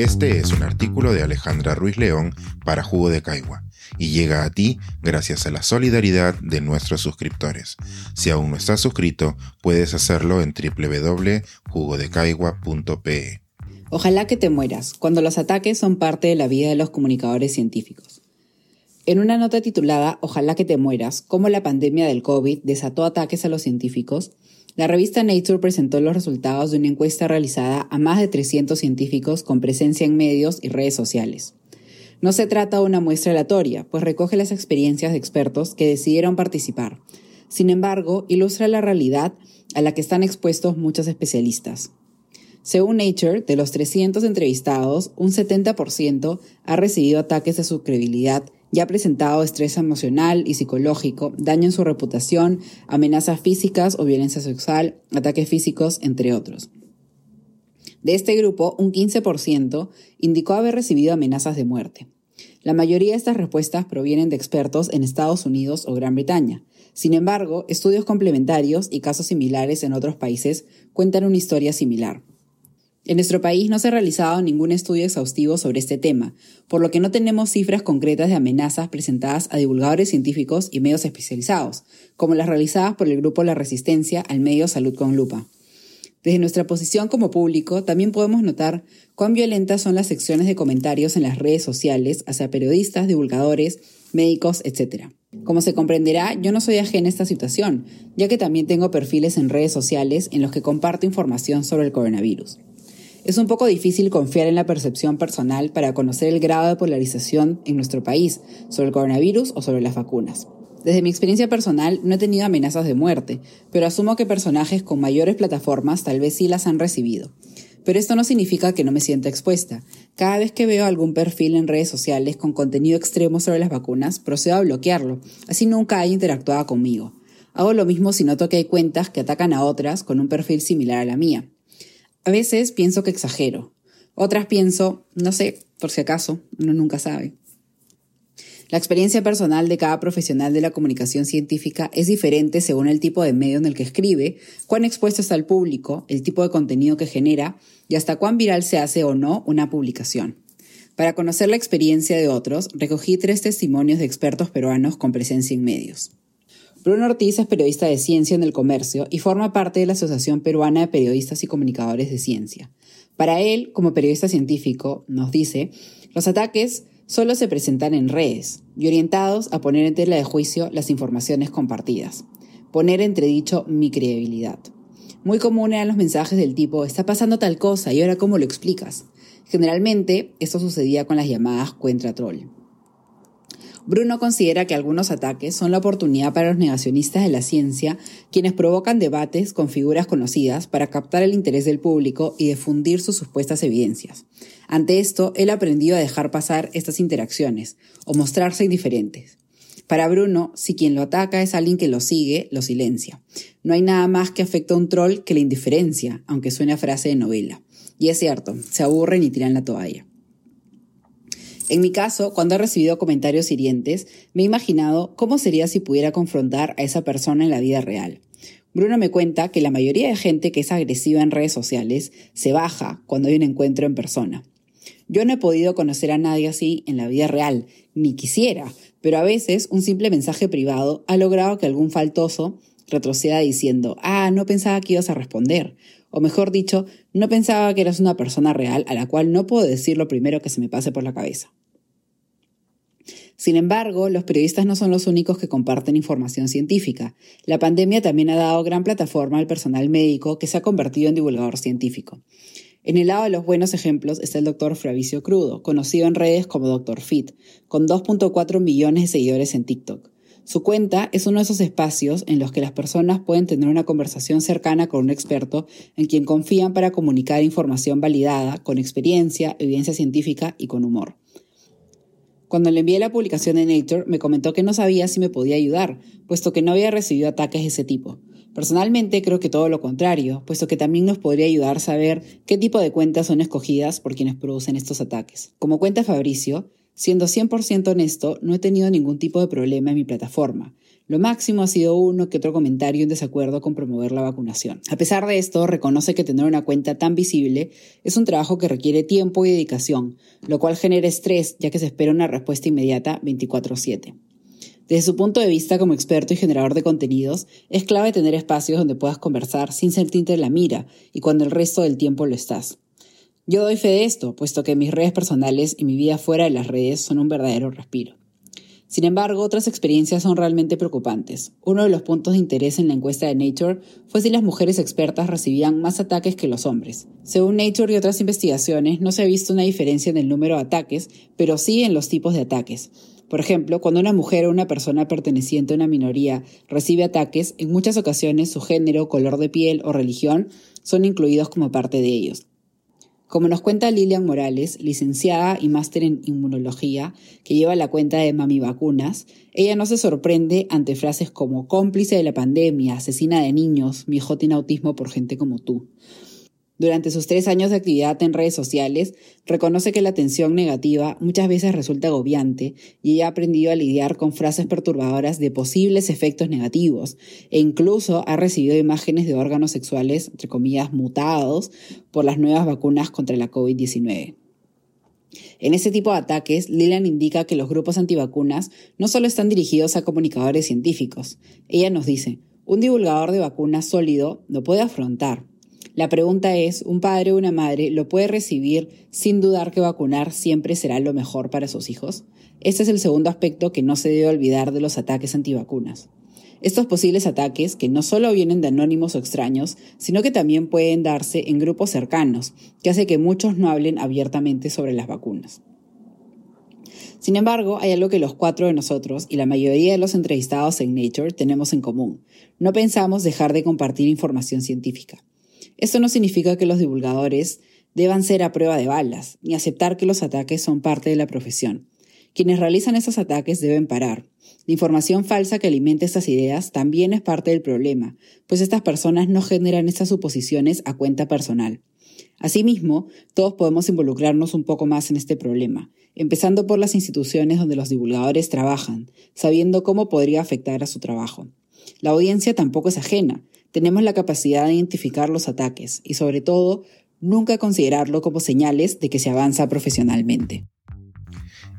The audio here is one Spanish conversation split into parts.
Este es un artículo de Alejandra Ruiz León para Jugo de Caigua y llega a ti gracias a la solidaridad de nuestros suscriptores. Si aún no estás suscrito, puedes hacerlo en www.jugodecaigua.pe. Ojalá que te mueras, cuando los ataques son parte de la vida de los comunicadores científicos. En una nota titulada Ojalá que te mueras, cómo la pandemia del COVID desató ataques a los científicos, la revista Nature presentó los resultados de una encuesta realizada a más de 300 científicos con presencia en medios y redes sociales. No se trata de una muestra aleatoria, pues recoge las experiencias de expertos que decidieron participar. Sin embargo, ilustra la realidad a la que están expuestos muchos especialistas. Según Nature, de los 300 entrevistados, un 70% ha recibido ataques de su credibilidad ya ha presentado estrés emocional y psicológico, daño en su reputación, amenazas físicas o violencia sexual, ataques físicos, entre otros. De este grupo, un 15% indicó haber recibido amenazas de muerte. La mayoría de estas respuestas provienen de expertos en Estados Unidos o Gran Bretaña. Sin embargo, estudios complementarios y casos similares en otros países cuentan una historia similar. En nuestro país no se ha realizado ningún estudio exhaustivo sobre este tema, por lo que no tenemos cifras concretas de amenazas presentadas a divulgadores científicos y medios especializados, como las realizadas por el grupo La Resistencia al medio Salud con Lupa. Desde nuestra posición como público, también podemos notar cuán violentas son las secciones de comentarios en las redes sociales hacia periodistas, divulgadores, médicos, etc. Como se comprenderá, yo no soy ajena a esta situación, ya que también tengo perfiles en redes sociales en los que comparto información sobre el coronavirus. Es un poco difícil confiar en la percepción personal para conocer el grado de polarización en nuestro país sobre el coronavirus o sobre las vacunas. Desde mi experiencia personal no he tenido amenazas de muerte, pero asumo que personajes con mayores plataformas tal vez sí las han recibido. Pero esto no significa que no me sienta expuesta. Cada vez que veo algún perfil en redes sociales con contenido extremo sobre las vacunas, procedo a bloquearlo, así nunca haya interactuado conmigo. Hago lo mismo si noto que hay cuentas que atacan a otras con un perfil similar a la mía. A veces pienso que exagero, otras pienso, no sé, por si acaso, uno nunca sabe. La experiencia personal de cada profesional de la comunicación científica es diferente según el tipo de medio en el que escribe, cuán expuesto está al público, el tipo de contenido que genera y hasta cuán viral se hace o no una publicación. Para conocer la experiencia de otros, recogí tres testimonios de expertos peruanos con presencia en medios. Bruno Ortiz es periodista de ciencia en el comercio y forma parte de la Asociación Peruana de Periodistas y Comunicadores de Ciencia. Para él, como periodista científico, nos dice, los ataques solo se presentan en redes y orientados a poner en tela de juicio las informaciones compartidas, poner entredicho mi credibilidad. Muy común eran los mensajes del tipo, está pasando tal cosa y ahora cómo lo explicas. Generalmente, esto sucedía con las llamadas cuenta troll. Bruno considera que algunos ataques son la oportunidad para los negacionistas de la ciencia, quienes provocan debates con figuras conocidas para captar el interés del público y difundir sus supuestas evidencias. Ante esto, él aprendió a dejar pasar estas interacciones o mostrarse indiferentes. Para Bruno, si quien lo ataca es alguien que lo sigue, lo silencia. No hay nada más que afecta a un troll que la indiferencia, aunque suene a frase de novela. Y es cierto, se aburren y tiran la toalla. En mi caso, cuando he recibido comentarios hirientes, me he imaginado cómo sería si pudiera confrontar a esa persona en la vida real. Bruno me cuenta que la mayoría de gente que es agresiva en redes sociales se baja cuando hay un encuentro en persona. Yo no he podido conocer a nadie así en la vida real, ni quisiera, pero a veces un simple mensaje privado ha logrado que algún faltoso retroceda diciendo, ah, no pensaba que ibas a responder, o mejor dicho, no pensaba que eras una persona real a la cual no puedo decir lo primero que se me pase por la cabeza. Sin embargo, los periodistas no son los únicos que comparten información científica. La pandemia también ha dado gran plataforma al personal médico que se ha convertido en divulgador científico. En el lado de los buenos ejemplos está el doctor Fravicio Crudo, conocido en redes como Dr. Fit, con 2.4 millones de seguidores en TikTok. Su cuenta es uno de esos espacios en los que las personas pueden tener una conversación cercana con un experto en quien confían para comunicar información validada, con experiencia, evidencia científica y con humor. Cuando le envié la publicación en Nature, me comentó que no sabía si me podía ayudar, puesto que no había recibido ataques de ese tipo. Personalmente creo que todo lo contrario, puesto que también nos podría ayudar saber qué tipo de cuentas son escogidas por quienes producen estos ataques. Como cuenta Fabricio, siendo 100% honesto, no he tenido ningún tipo de problema en mi plataforma. Lo máximo ha sido uno que otro comentario en desacuerdo con promover la vacunación. A pesar de esto, reconoce que tener una cuenta tan visible es un trabajo que requiere tiempo y dedicación, lo cual genera estrés ya que se espera una respuesta inmediata 24/7. Desde su punto de vista como experto y generador de contenidos, es clave tener espacios donde puedas conversar sin sentirte en la mira y cuando el resto del tiempo lo estás. Yo doy fe de esto, puesto que mis redes personales y mi vida fuera de las redes son un verdadero respiro. Sin embargo, otras experiencias son realmente preocupantes. Uno de los puntos de interés en la encuesta de Nature fue si las mujeres expertas recibían más ataques que los hombres. Según Nature y otras investigaciones, no se ha visto una diferencia en el número de ataques, pero sí en los tipos de ataques. Por ejemplo, cuando una mujer o una persona perteneciente a una minoría recibe ataques, en muchas ocasiones su género, color de piel o religión son incluidos como parte de ellos. Como nos cuenta Lilian Morales, licenciada y máster en inmunología, que lleva la cuenta de Mami Vacunas, ella no se sorprende ante frases como cómplice de la pandemia, asesina de niños, mi hijo tiene autismo por gente como tú. Durante sus tres años de actividad en redes sociales, reconoce que la atención negativa muchas veces resulta agobiante y ella ha aprendido a lidiar con frases perturbadoras de posibles efectos negativos e incluso ha recibido imágenes de órganos sexuales, entre mutados por las nuevas vacunas contra la COVID-19. En ese tipo de ataques, Lilian indica que los grupos antivacunas no solo están dirigidos a comunicadores científicos. Ella nos dice, un divulgador de vacunas sólido lo puede afrontar, la pregunta es, ¿un padre o una madre lo puede recibir sin dudar que vacunar siempre será lo mejor para sus hijos? Este es el segundo aspecto que no se debe olvidar de los ataques antivacunas. Estos posibles ataques, que no solo vienen de anónimos o extraños, sino que también pueden darse en grupos cercanos, que hace que muchos no hablen abiertamente sobre las vacunas. Sin embargo, hay algo que los cuatro de nosotros y la mayoría de los entrevistados en Nature tenemos en común. No pensamos dejar de compartir información científica. Esto no significa que los divulgadores deban ser a prueba de balas, ni aceptar que los ataques son parte de la profesión. Quienes realizan esos ataques deben parar. La información falsa que alimenta estas ideas también es parte del problema, pues estas personas no generan estas suposiciones a cuenta personal. Asimismo, todos podemos involucrarnos un poco más en este problema, empezando por las instituciones donde los divulgadores trabajan, sabiendo cómo podría afectar a su trabajo. La audiencia tampoco es ajena, tenemos la capacidad de identificar los ataques y sobre todo nunca considerarlo como señales de que se avanza profesionalmente.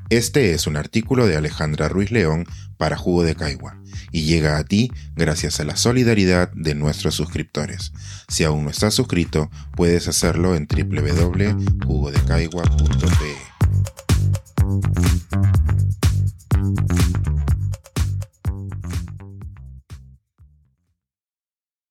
Este es un artículo de Alejandra Ruiz León para Jugo de Caigua y llega a ti gracias a la solidaridad de nuestros suscriptores. Si aún no estás suscrito, puedes hacerlo en www.jugodecaigua.pe.